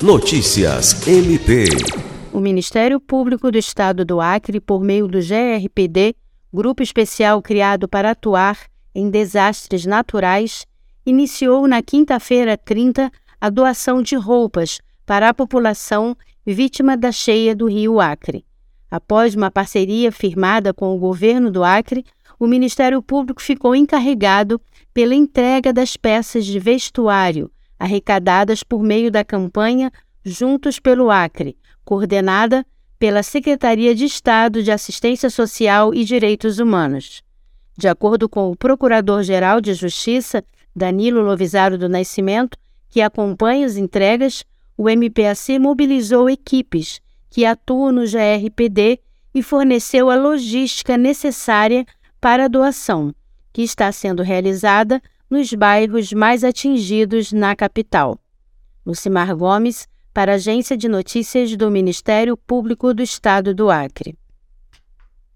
Notícias MP. O Ministério Público do Estado do Acre, por meio do GRPD, grupo especial criado para atuar em desastres naturais, iniciou na quinta-feira 30 a doação de roupas para a população vítima da cheia do rio Acre. Após uma parceria firmada com o governo do Acre, o Ministério Público ficou encarregado pela entrega das peças de vestuário arrecadadas por meio da campanha Juntos pelo Acre, coordenada pela Secretaria de Estado de Assistência Social e Direitos Humanos. De acordo com o Procurador-Geral de Justiça, Danilo Lovisaro do Nascimento, que acompanha as entregas, o MPAC mobilizou equipes que atuam no GRPD e forneceu a logística necessária para a doação, que está sendo realizada nos bairros mais atingidos na capital. Lucimar Gomes, para a Agência de Notícias do Ministério Público do Estado do Acre.